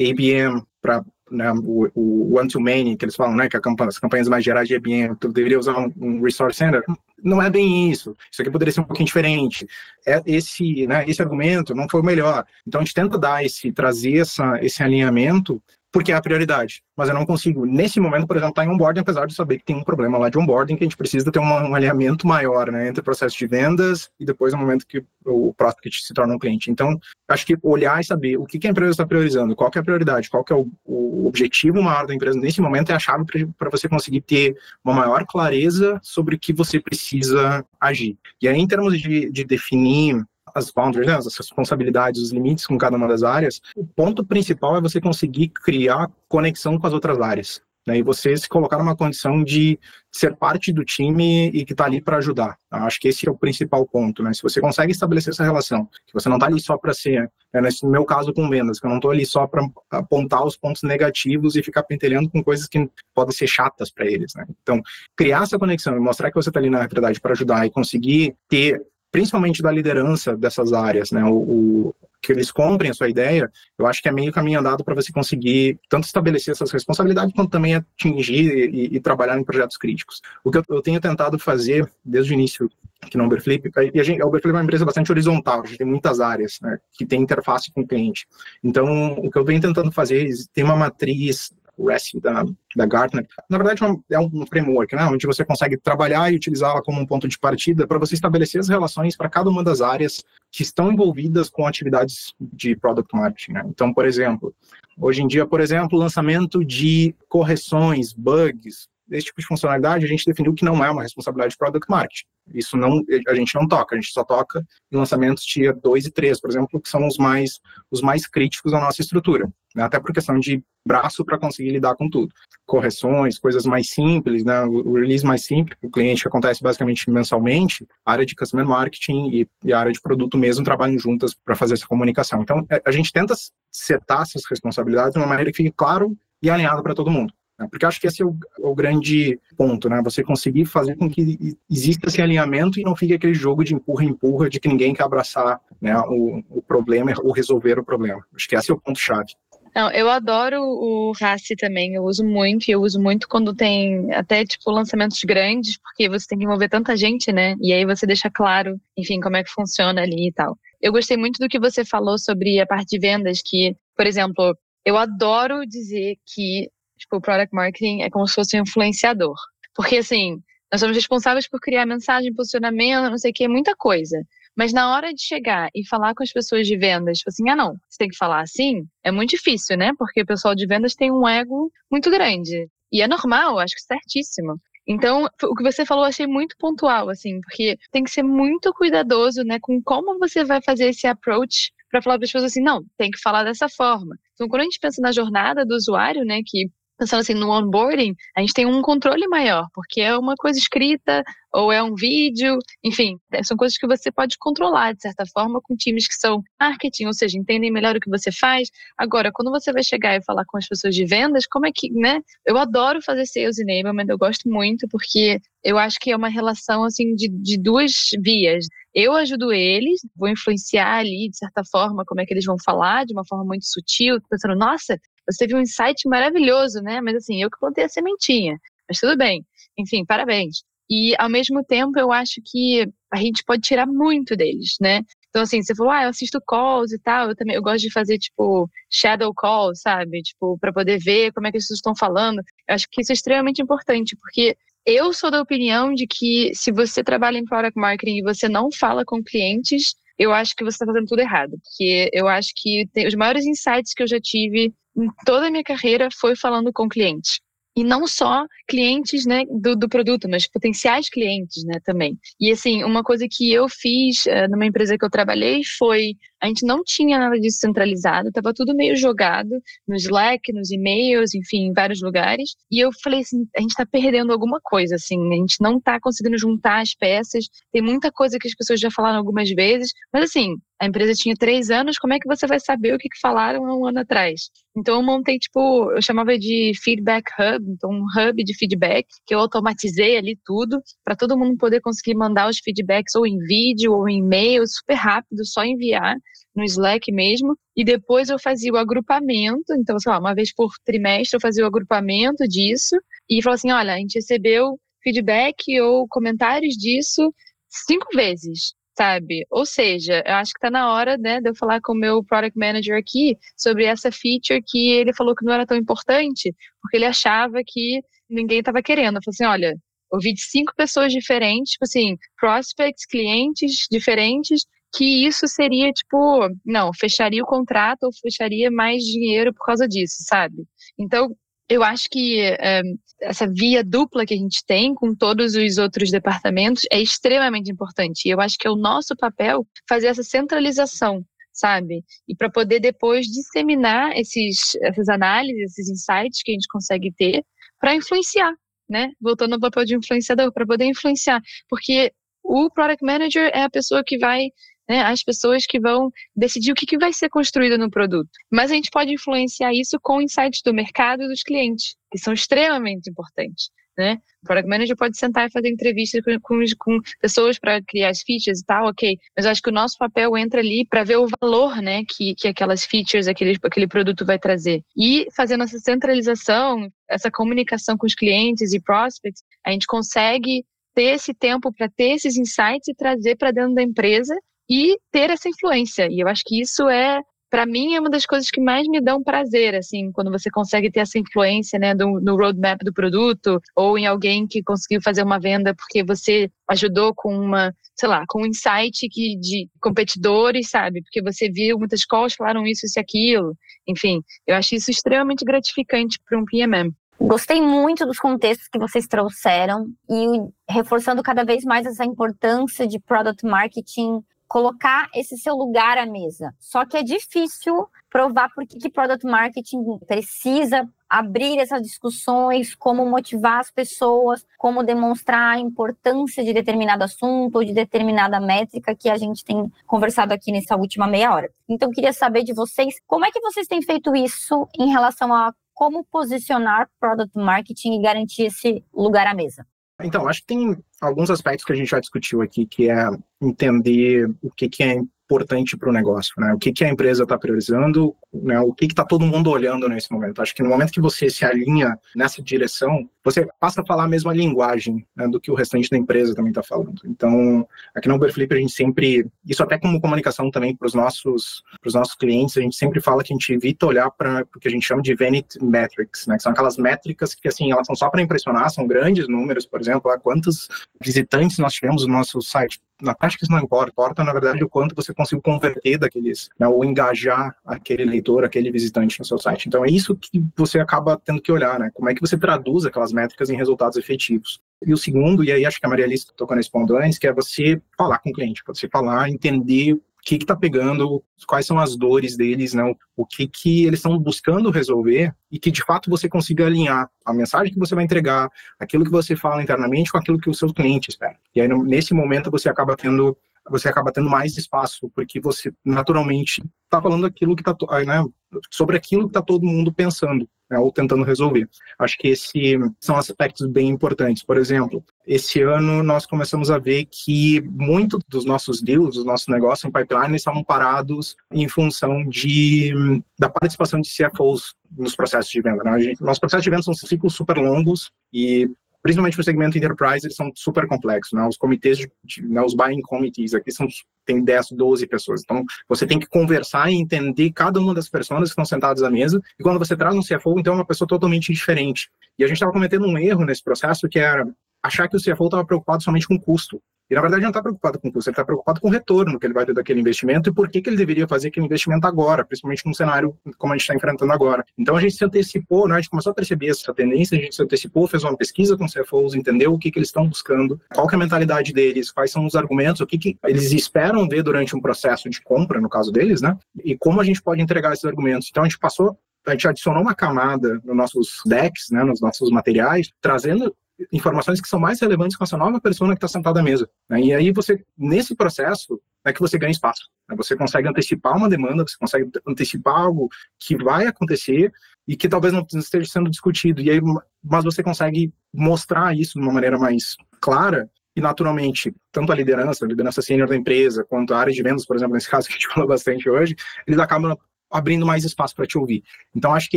ABM para né, o, o one-to-many, que eles falam, né, que campanha, as campanhas mais gerais de ABM, tu deveria usar um, um, resource center, não é bem isso. Isso aqui poderia ser um pouquinho diferente. É esse, né, esse argumento não foi o melhor. Então a gente tenta dar esse, trazer essa, esse alinhamento porque é a prioridade. Mas eu não consigo, nesse momento, por exemplo, estar tá em onboarding, apesar de saber que tem um problema lá de onboarding, que a gente precisa ter um, um alinhamento maior né, entre o processo de vendas e depois o momento que o prospect se torna um cliente. Então, acho que olhar e saber o que, que a empresa está priorizando, qual é a prioridade, qual é o, o, objetivo maior da empresa nesse momento é a chave para você conseguir ter uma maior clareza sobre o que você precisa agir. E aí, em termos de, de definir as boundaries, né, as responsabilidades, os limites com cada uma das áreas, o ponto principal é você conseguir criar conexão com as outras áreas. Né, e você se colocar numa condição de ser parte do time e que está ali para ajudar. Acho que esse é o principal ponto. Né? Se você consegue estabelecer essa relação, que você não está ali só para ser, né, no meu caso com vendas, que eu não estou ali só para apontar os pontos negativos e ficar pentelhando com coisas que podem ser chatas para eles. Né? Então, criar essa conexão e mostrar que você está ali na verdade para ajudar e conseguir ter principalmente da liderança dessas áreas, né? O, o, que eles comprem a sua ideia, eu acho que é meio caminho andado para você conseguir tanto estabelecer essas responsabilidades quanto também atingir e, e trabalhar em projetos críticos. O que eu, eu, tenho tentado fazer desde o início aqui no Uberflip, e a, gente, a Uberflip é uma empresa bastante horizontal, a gente tem muitas áreas né, que tem interface com o cliente. Então, o que eu venho tentando fazer é tem uma matriz o REST da, da Gartner. Na verdade, é um é framework, né, onde você consegue trabalhar e utilizá-la como um ponto de partida para você estabelecer as relações para cada uma das áreas que estão envolvidas com atividades de product marketing. Né? Então, por exemplo, hoje em dia, por exemplo, lançamento de correções, bugs, esse tipo de funcionalidade, a gente definiu que não é uma responsabilidade de product marketing. Isso não, a gente não toca, a gente só toca em lançamentos tier 2 e 3, por exemplo, que são os mais, os mais críticos da nossa estrutura, né? até por questão de braço para conseguir lidar com tudo. Correções, coisas mais simples, né? o release mais simples, o cliente que acontece basicamente mensalmente, a área de customer marketing e, e a área de produto mesmo trabalham juntas para fazer essa comunicação. Então, é, a gente tenta setar essas responsabilidades de uma maneira que fique claro e alinhado para todo mundo. Né? Porque acho que esse é o, o, grande ponto, né? Você conseguir fazer com que exista esse alinhamento e não fique aquele jogo de empurra-empurra, de que ninguém quer abraçar né, o, o problema ou resolver o problema. Acho que esse é o ponto-chave. Não, eu adoro o RACI também, eu uso muito, e eu uso muito quando tem até, tipo, lançamentos grandes, porque você tem que envolver tanta gente, né? E aí você deixa claro, enfim, como é que funciona ali e tal. Eu gostei muito do que você falou sobre a parte de vendas, que, por exemplo, eu adoro dizer que Tipo, o product marketing é como se fosse um influenciador. Porque, assim, nós somos responsáveis por criar mensagem, posicionamento, não sei o que, muita coisa. Mas na hora de chegar e falar com as pessoas de vendas, tipo assim, ah, não, você tem que falar assim, é muito difícil, né? Porque o pessoal de vendas tem um ego muito grande. E é normal, acho que certíssimo. Então, o que você falou eu achei muito pontual, assim, porque tem que ser muito cuidadoso, né, com como você vai fazer esse approach para falar para as pessoas assim, não, tem que falar dessa forma. Então, quando a gente pensa na jornada do usuário, né, que pensando assim no onboarding, a gente tem um controle maior, porque é uma coisa escrita ou é um vídeo, enfim, é, são coisas que você pode controlar de certa forma com times que são marketing, ou seja, entendem melhor o que você faz. Agora, quando você vai chegar e falar com as pessoas de vendas, como é que, né? Eu adoro fazer sales enablement, eu gosto muito porque eu acho que é uma relação assim de, de duas vias. Eu ajudo eles, vou influenciar ali de certa forma como é que eles vão falar, de uma forma muito sutil, pensando, nossa, você teve um insight maravilhoso, né? Mas assim, eu que plantei a sementinha. Mas tudo bem. Enfim, parabéns. E ao mesmo tempo, eu acho que a gente pode tirar muito deles, né? Então, assim, você falou, ah, eu assisto calls e tal, eu também eu gosto de fazer, tipo, shadow calls, sabe? Tipo, para poder ver como é que as pessoas estão falando. Eu acho que isso é extremamente importante, porque eu sou da opinião de que se você trabalha em product marketing e você não fala com clientes, eu acho que você está fazendo tudo errado. Porque eu acho que tem, os maiores insights que eu já tive em toda a minha carreira foi falando com clientes e não só clientes né, do, do, produto, mas potenciais clientes né, também. E assim, uma coisa que eu fiz uh, numa empresa que eu trabalhei foi a gente não tinha nada disso centralizado, estava tudo meio jogado no Slack, nos e-mails, enfim, em vários lugares. E eu falei assim, a gente está perdendo alguma coisa, assim, a gente não está conseguindo juntar as peças. Tem muita coisa que as pessoas já falaram algumas vezes, mas assim, a empresa tinha três anos, como é que você vai saber o que, falaram há um ano atrás? Então eu montei, tipo, eu chamava de feedback hub, então um hub de feedback, que eu automatizei ali tudo, para todo mundo poder conseguir mandar os feedbacks ou em vídeo ou em e-mail, super rápido, só enviar no Slack mesmo. E depois eu fazia o agrupamento, então, sei lá, uma vez por trimestre eu fazia o agrupamento disso e falava assim: olha, a gente recebeu feedback ou comentários disso cinco vezes sabe? Ou seja, eu acho que está na hora, né, de eu falar com o meu product manager aqui sobre essa feature que ele falou que não era tão importante, porque ele achava que ninguém estava querendo. Eu falei assim, olha, ouvi de cinco pessoas diferentes, tipo assim, prospects, clientes diferentes, que isso seria tipo, não, fecharia o contrato ou fecharia mais dinheiro por causa disso, sabe? Então, eu acho que é, essa via dupla que a gente tem com todos os outros departamentos é extremamente importante. E eu acho que é o nosso papel fazer essa centralização, sabe? E para poder depois disseminar esses, essas análises, esses insights que a gente consegue ter para influenciar, né? Voltando ao papel de influenciador, para poder influenciar. Porque o product manager é a pessoa que vai né, as pessoas que vão decidir o que, que vai ser construído no produto. Mas a gente pode influenciar isso com insights do mercado e dos clientes, que são extremamente importantes. Né? O Product Manager pode sentar e fazer entrevistas com, com, com pessoas para criar as features e tal, ok. Mas acho que o nosso papel entra ali para ver o valor né, que, que aquelas features, aquele, aquele produto vai trazer. E fazendo essa centralização, essa comunicação com os clientes e prospects, a gente consegue ter esse tempo para ter esses insights e trazer para dentro da empresa e ter essa influência. E eu acho que isso é para mim é uma das coisas que mais me dão prazer, assim, quando você consegue ter essa influência, né, do, no roadmap do produto ou em alguém que conseguiu fazer uma venda porque você ajudou com uma, sei lá, com um insight que, de competidores, sabe? Porque você viu muitas calls falaram isso e aquilo. Enfim, eu acho isso extremamente gratificante para um PMM. Gostei muito dos contextos que vocês trouxeram e reforçando cada vez mais essa importância de product marketing colocar esse seu lugar à mesa. Só que é difícil provar por que product marketing precisa abrir essas discussões, como motivar as pessoas, como demonstrar a importância de determinado assunto ou de determinada métrica que a gente tem conversado aqui nessa última meia hora. Então, queria saber de vocês, como é que vocês têm feito isso em relação a como posicionar product marketing e garantir esse lugar à mesa? Então, acho que tem alguns aspectos que a gente já discutiu aqui, que é entender o que, que é importante para o negócio, né? O que, que a empresa está priorizando, né? O que está todo mundo olhando nesse momento. Acho que no momento que você se alinha nessa direção, você passa a falar a mesma linguagem né, do que o restante da empresa também está falando. Então, aqui no Uberflip a gente sempre, isso até como comunicação também para os nossos, os nossos clientes, a gente sempre fala que a gente evita olhar para o que a gente chama de vanity metrics, né? Que são aquelas métricas que assim elas são só para impressionar, são grandes números, por exemplo, lá, quantos visitantes nós tivemos no nosso site na prática isso não importa, importa na verdade o quanto você conseguiu converter daqueles, né, ou engajar aquele leitor, aquele visitante no seu site. Então é isso que você acaba tendo que olhar, né? Como é que você traduz aquelas métricas em resultados efetivos. E o segundo, e aí acho que a Maria Alice tocou nesse ponto antes, que é você falar com o cliente, você falar, entender que está pegando, quais são as dores deles, né? o que, que eles estão buscando resolver e que de fato você consiga alinhar a mensagem que você vai entregar, aquilo que você fala internamente com aquilo que o seu cliente espera. E aí nesse momento você acaba tendo você acaba tendo mais espaço, porque você naturalmente está falando aquilo que está né, sobre aquilo que está todo mundo pensando né, ou tentando resolver. Acho que esses são aspectos bem importantes. Por exemplo, esse ano nós começamos a ver que muito dos nossos deals, dos nossos negócios em pipeline estavam parados em função de, da participação de CFOs nos processos de venda. Né? Gente, nossos processos de venda são ciclos super longos e principalmente no segmento enterprise, eles são super complexos, né? Os comitês, né, os buying committees aqui são tem 10, 12 pessoas. Então, você tem que conversar e entender cada uma das pessoas que estão sentadas à mesa. E quando você traz um CFO, então é uma pessoa totalmente diferente. E a gente estava cometendo um erro nesse processo que era achar que o CFO estava preocupado somente com custo. E na verdade não está preocupado com custo, ele está preocupado com o retorno que ele vai ter daquele investimento e por que, que ele deveria fazer aquele investimento agora, principalmente num cenário como a gente está enfrentando agora. Então a gente se antecipou, né, a gente começou a perceber essa tendência, a gente se antecipou, fez uma pesquisa com os CFOs, entendeu o que, que eles estão buscando, qual é a mentalidade deles, quais são os argumentos, o que, que eles esperam ver durante um processo de compra, no caso deles, né? E como a gente pode entregar esses argumentos. Então a gente passou a gente adicionou uma camada nos nossos decks, né, nos nossos materiais, trazendo informações que são mais relevantes com essa nova pessoa que está sentada à mesa. Né? E aí você, nesse processo, é que você ganha espaço. Né? Você consegue antecipar uma demanda, você consegue antecipar algo que vai acontecer e que talvez não esteja sendo discutido. E aí, mas você consegue mostrar isso de uma maneira mais clara e naturalmente, tanto a liderança, a liderança sênior da empresa, quanto a área de vendas, por exemplo, nesse caso que a gente (laughs) falou bastante hoje, eles acabam abrindo mais espaço para te ouvir. Então, acho que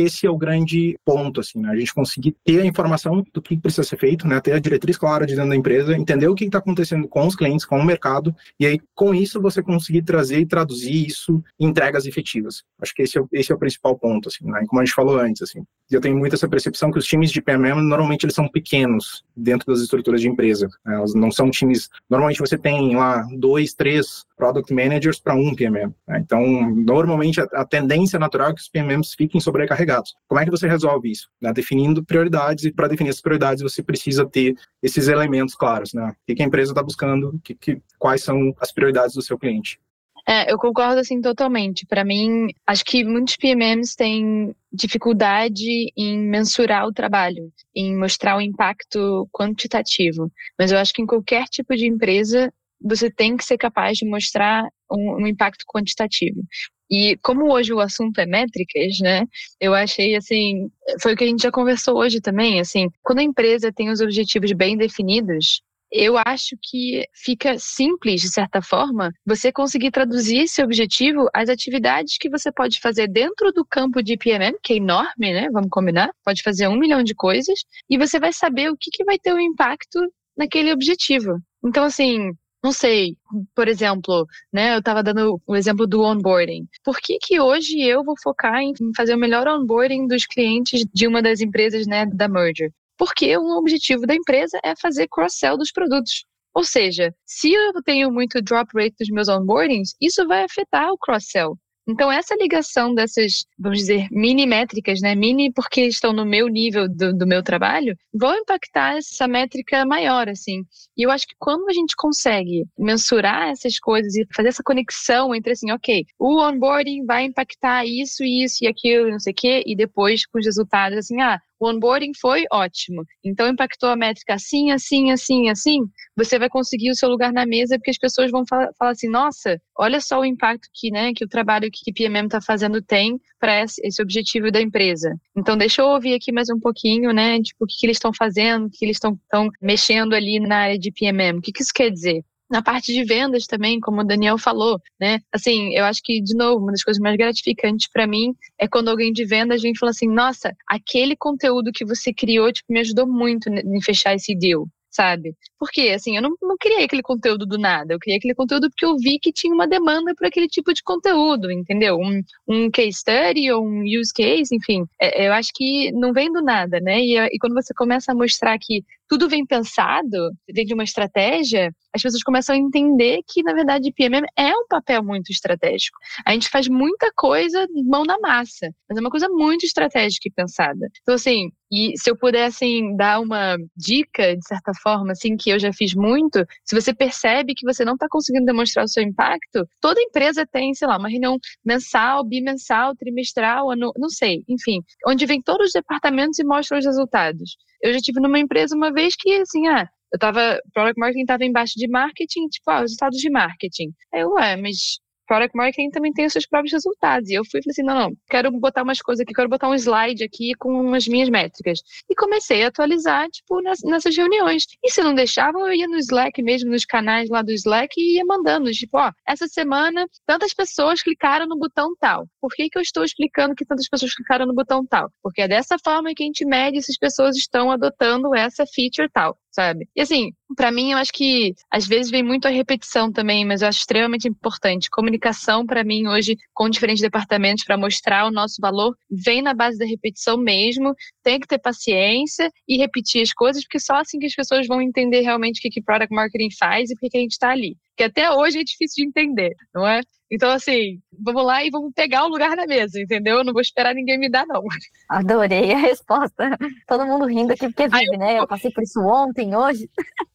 esse é o grande ponto, assim, né? A gente conseguir ter a informação do que precisa ser feito, né? Ter a diretriz clara de dentro da empresa, entender o que está acontecendo com os clientes, com o mercado, e aí, com isso, você conseguir trazer e traduzir isso em entregas efetivas. Acho que esse é, esse é o principal ponto, assim, né? Como a gente falou antes, assim. Eu tenho muito essa percepção que os times de PMM, normalmente, eles são pequenos dentro das estruturas de empresa. Né? Elas não são times... Normalmente, você tem lá dois, três product managers para um PMM. Né? Então, normalmente, até tendência natural é que os PMMs fiquem sobrecarregados. Como é que você resolve isso? Né? Definindo prioridades, e para definir as prioridades você precisa ter esses elementos claros, né? O que a empresa está buscando, que, que, quais são as prioridades do seu cliente. É, eu concordo assim totalmente. Para mim, acho que muitos PMMs têm dificuldade em mensurar o trabalho, em mostrar o impacto quantitativo. Mas eu acho que em qualquer tipo de empresa você tem que ser capaz de mostrar um, um impacto quantitativo. E como hoje o assunto é métricas, né? Eu achei assim, foi o que a gente já conversou hoje também, assim, quando a empresa tem os objetivos bem definidos, eu acho que fica simples, de certa forma, você conseguir traduzir esse objetivo às atividades que você pode fazer dentro do campo de PMM, que é enorme, né? Vamos combinar? Pode fazer um milhão de coisas, e você vai saber o que, que vai ter o um impacto naquele objetivo. Então, assim, não sei, por exemplo, né, eu estava dando o exemplo do onboarding. Por que, que hoje eu vou focar em fazer o melhor onboarding dos clientes de uma das empresas né, da merger? Porque o objetivo da empresa é fazer cross-sell dos produtos. Ou seja, se eu tenho muito drop rate dos meus onboardings, isso vai afetar o cross-sell. Então, essa ligação dessas, vamos dizer, mini métricas, né? Mini porque estão no meu nível do, do meu trabalho, vão impactar essa métrica maior, assim. E eu acho que quando a gente consegue mensurar essas coisas e fazer essa conexão entre, assim, ok, o onboarding vai impactar isso, isso e aquilo, não sei o quê, e depois com os resultados, assim, ah, o onboarding foi ótimo, então impactou a métrica assim, assim, assim, assim, você vai conseguir o seu lugar na mesa porque as pessoas vão falar, falar assim, nossa, olha só o impacto que, né, que o trabalho que o PMM está fazendo tem para esse, esse, objetivo da empresa. Então, deixa eu ouvir aqui mais um pouquinho, né, tipo, o que, que eles estão fazendo, o que eles estão mexendo ali na área de PMM, o que, que isso quer dizer? Na parte de vendas também, como o Daniel falou, né? Assim, eu acho que, de novo, uma das coisas mais gratificantes para mim é quando alguém de vendas vem e fala assim: nossa, aquele conteúdo que você criou, tipo, me ajudou muito em fechar esse deal sabe? Porque, assim, eu não, não criei aquele conteúdo do nada, eu criei aquele conteúdo porque eu vi que tinha uma demanda por aquele tipo de conteúdo, entendeu? Um, um case study ou um use case, enfim, é, eu acho que não vem do nada, né? E, e quando você começa a mostrar que tudo vem pensado, vem de uma estratégia, as pessoas começam a entender que, na verdade, PMM é um papel muito estratégico. A gente faz muita coisa mão na massa, mas é uma coisa muito estratégica e pensada. Então, assim, e se eu pudesse assim, dar uma dica, de certa forma, assim, que eu já fiz muito, se você percebe que você não está conseguindo demonstrar o seu impacto, toda empresa tem, sei lá, uma reunião mensal, bimensal, trimestral, ano, não sei, enfim, onde vem todos os departamentos e mostram os resultados. Eu já tive numa empresa uma vez que, assim, ah, eu tava, product marketing estava embaixo de marketing, tipo, ah, os resultados de marketing. Aí eu, ué, mas product marketing também tem os seus próprios resultados. E eu fui e falei assim, não, não, quero botar umas coisas aqui, quero botar um slide aqui com as minhas métricas. E comecei a atualizar, tipo, nessas reuniões. E se não deixavam, eu ia no Slack mesmo, nos canais lá do Slack e ia mandando, tipo, ó, essa semana tantas pessoas clicaram no botão tal. Por que, que eu estou explicando que tantas pessoas clicaram no botão tal? Porque é dessa forma que a gente mede se as pessoas estão adotando essa feature tal sabe? E assim, para mim, eu acho que às vezes vem muito a repetição também, mas eu acho extremamente importante. Comunicação, para mim, hoje, com diferentes departamentos, para mostrar o nosso valor, vem na base da repetição mesmo. Tem que ter paciência e repetir as coisas, porque só assim que as pessoas vão entender realmente o que, que Product Marketing faz e por que a gente está ali. Que até hoje é difícil de entender, não é? Então, assim, vamos lá e vamos pegar o lugar na mesa, entendeu? Eu não vou esperar ninguém me dar, não. Adorei a resposta. Todo mundo rindo aqui porque vive, eu... né? Eu passei por isso ontem, hoje.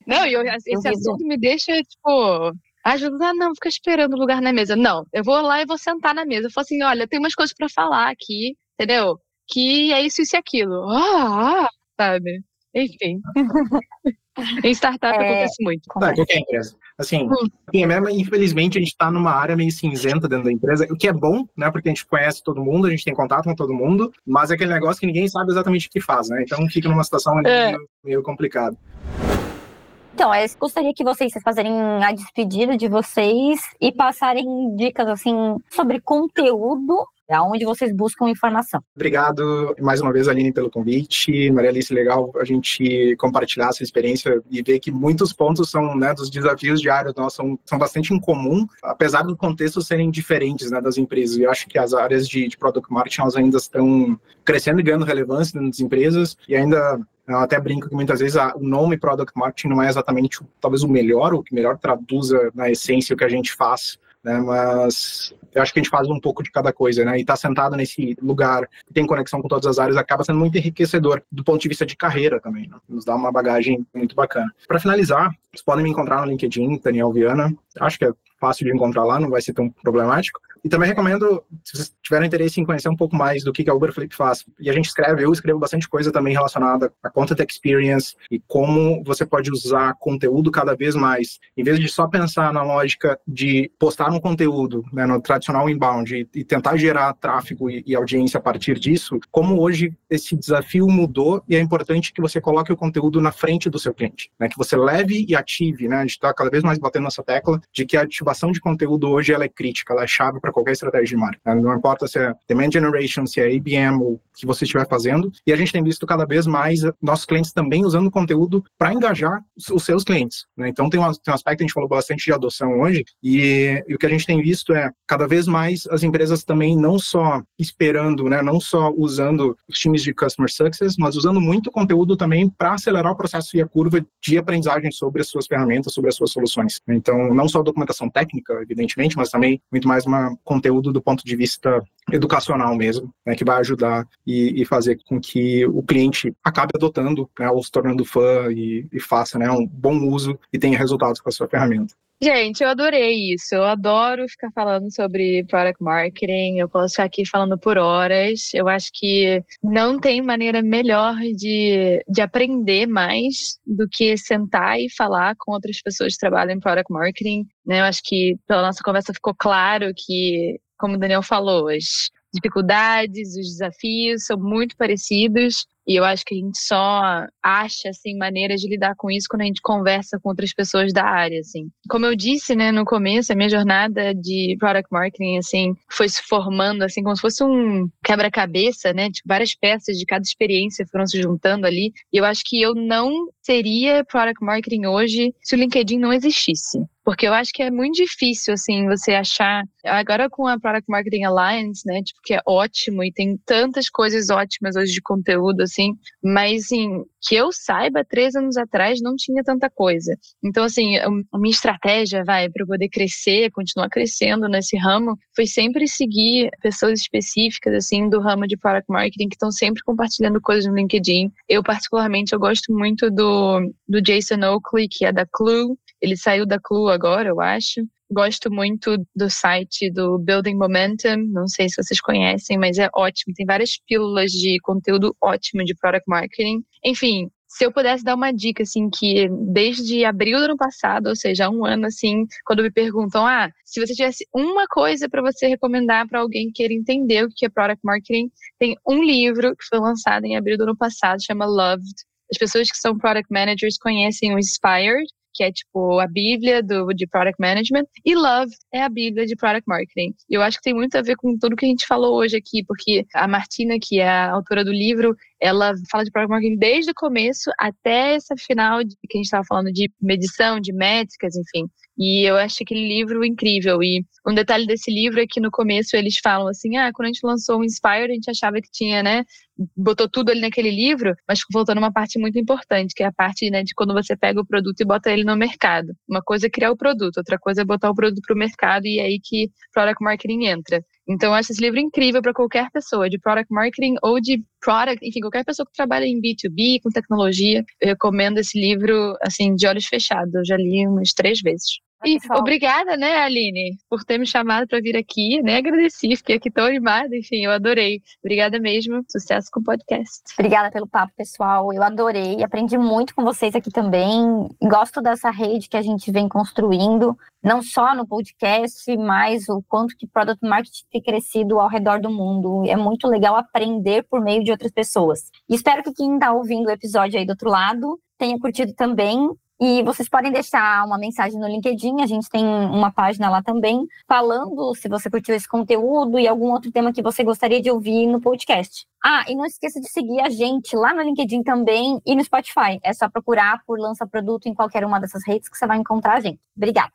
Não, e eu, esse eu assunto me deixa, tipo, ajuda, ah, não, fica esperando o lugar na mesa. Não, eu vou lá e vou sentar na mesa. Eu falo assim, olha, tem umas coisas para falar aqui, entendeu? Que é isso, isso e aquilo. Ah, ah sabe? Enfim. (laughs) em startup é... acontece muito. Tá, qualquer empresa. Assim, hum. PMM, infelizmente, a gente está numa área meio cinzenta dentro da empresa, o que é bom, né? Porque a gente conhece todo mundo, a gente tem contato com todo mundo, mas é aquele negócio que ninguém sabe exatamente o que faz, né? Então fica numa situação é. meio, meio complicada. Então, eu gostaria que vocês fazerem a despedida de vocês e passarem dicas assim sobre conteúdo é onde vocês buscam informação. Obrigado mais uma vez, Aline, pelo convite. Maria Alice, legal a gente compartilhar essa experiência e ver que muitos pontos são, né, dos desafios diários nossos são, são bastante em comum, apesar do contexto serem diferentes, né, das empresas. Eu acho que as áreas de, de product marketing elas ainda estão crescendo e ganhando relevância nas empresas e ainda eu até brinco que muitas vezes a, o nome Product Marketing não é exatamente talvez o melhor, o que melhor traduza na essência o que a gente faz né? Mas eu acho que a gente faz um pouco de cada coisa, né? E estar tá sentado nesse lugar que tem conexão com todas as áreas acaba sendo muito enriquecedor do ponto de vista de carreira também, né? Nos dá uma bagagem muito bacana. Para finalizar, vocês podem me encontrar no LinkedIn, Daniel Viana. Acho que é fácil de encontrar lá, não vai ser tão problemático. E também recomendo, se vocês tiverem interesse em conhecer um pouco mais do que a Uber Flip faz, e a gente escreve, eu escrevo bastante coisa também relacionada à Content Experience e como você pode usar conteúdo cada vez mais, em vez de só pensar na lógica de postar um conteúdo né, no tradicional inbound e, e tentar gerar tráfego e, e, audiência a partir disso, como hoje esse desafio mudou e é importante que você coloque o conteúdo na frente do seu cliente, né, que você leve e ative, né, a gente está cada vez mais batendo nessa tecla de que a ativação de conteúdo hoje ela é crítica, ela é chave para qualquer estratégia de marketing. Né? Não importa se é demand generation, se é IBM ou o que você estiver fazendo. E a gente tem visto cada vez mais nossos clientes também usando conteúdo para engajar os seus clientes. Né? Então tem um, tem um aspecto, a gente falou bastante de adoção hoje, e, e, o que a gente tem visto é cada vez mais as empresas também não só esperando, né, não só usando os times de customer success, mas usando muito conteúdo também para acelerar o processo e a curva de aprendizagem sobre as suas ferramentas, sobre as suas soluções. Então, não só documentação técnica, evidentemente, mas também muito mais um conteúdo do ponto de vista educacional mesmo, né, que vai ajudar e, e, fazer com que o cliente acabe adotando, né, ou se tornando fã e, e faça né, um bom uso e tenha resultados com a sua ferramenta. Gente, eu adorei isso. Eu adoro ficar falando sobre product marketing. Eu posso ficar aqui falando por horas. Eu acho que não tem maneira melhor de, de aprender mais do que sentar e falar com outras pessoas que trabalham em product marketing. Né? Eu acho que pela nossa conversa ficou claro que, como o Daniel falou, as dificuldades, os desafios são muito parecidos. E eu acho que a gente só acha assim maneiras de lidar com isso quando a gente conversa com outras pessoas da área, assim. Como eu disse, né, no começo, a minha jornada de product marketing assim foi se formando assim como se fosse um quebra-cabeça, né, tipo várias peças de cada experiência foram se juntando ali. E eu acho que eu não seria product marketing hoje se o LinkedIn não existisse. Porque eu acho que é muito difícil, assim, você achar. Agora com a Product Marketing Alliance, né? Tipo, que é ótimo e tem tantas coisas ótimas hoje de conteúdo, assim. Mas, assim, que eu saiba, três anos atrás não tinha tanta coisa. Então, assim, a minha estratégia, vai, para poder crescer, continuar crescendo nesse ramo, foi sempre seguir pessoas específicas, assim, do ramo de Product Marketing que estão sempre compartilhando coisas no LinkedIn. Eu, particularmente, eu gosto muito do, do Jason Oakley, que é da Clue. Ele saiu da Clue agora, eu acho. Gosto muito do site do Building Momentum, não sei se vocês conhecem, mas é ótimo. Tem várias pílulas de conteúdo ótimo de product marketing. Enfim, se eu pudesse dar uma dica, assim, que desde abril do ano passado, ou seja, um ano, assim, quando me perguntam, ah, se você tivesse uma coisa para você recomendar para alguém que queira entender o que é product marketing, tem um livro que foi lançado em abril do ano passado, chama Loved. As pessoas que são product managers conhecem o Inspired, que é tipo a Bíblia do, de Product Management, e Love é a Bíblia de Product Marketing. E eu acho que tem muito a ver com tudo que a gente falou hoje aqui, porque a Martina, que é a autora do livro, ela fala de Product Marketing desde o começo até essa final de, que a gente estava falando de medição, de métricas, enfim. E eu acho aquele livro incrível. E um detalhe desse livro é que no começo eles falam assim: ah, quando a gente lançou o Inspire, a gente achava que tinha, né? Botou tudo ali naquele livro, mas faltou uma parte muito importante, que é a parte né, de quando você pega o produto e bota ele no mercado. Uma coisa é criar o produto, outra coisa é botar o produto para o mercado e é aí que Product Marketing entra. Então, eu acho esse livro incrível para qualquer pessoa, de product marketing ou de product, enfim, qualquer pessoa que trabalha em B2B, com tecnologia. Eu recomendo esse livro, assim, de olhos fechados. Eu já li umas três vezes. E obrigada, né, Aline, por ter me chamado para vir aqui, né? Agradeci, fiquei aqui tão animada, enfim, eu adorei. Obrigada mesmo, sucesso com o podcast. Obrigada pelo papo, pessoal. Eu adorei, aprendi muito com vocês aqui também. Gosto dessa rede que a gente vem construindo, não só no podcast, mas o quanto que Product Marketing tem crescido ao redor do mundo. É muito legal aprender por meio de outras pessoas. E espero que quem está ouvindo o episódio aí do outro lado tenha curtido também e vocês podem deixar uma mensagem no LinkedIn, a gente tem uma página lá também, falando se você curtiu esse conteúdo e algum outro tema que você gostaria de ouvir no podcast. Ah, e não esqueça de seguir a gente lá no LinkedIn também e no Spotify. É só procurar por Lança Produto em qualquer uma dessas redes que você vai encontrar a gente. Obrigada.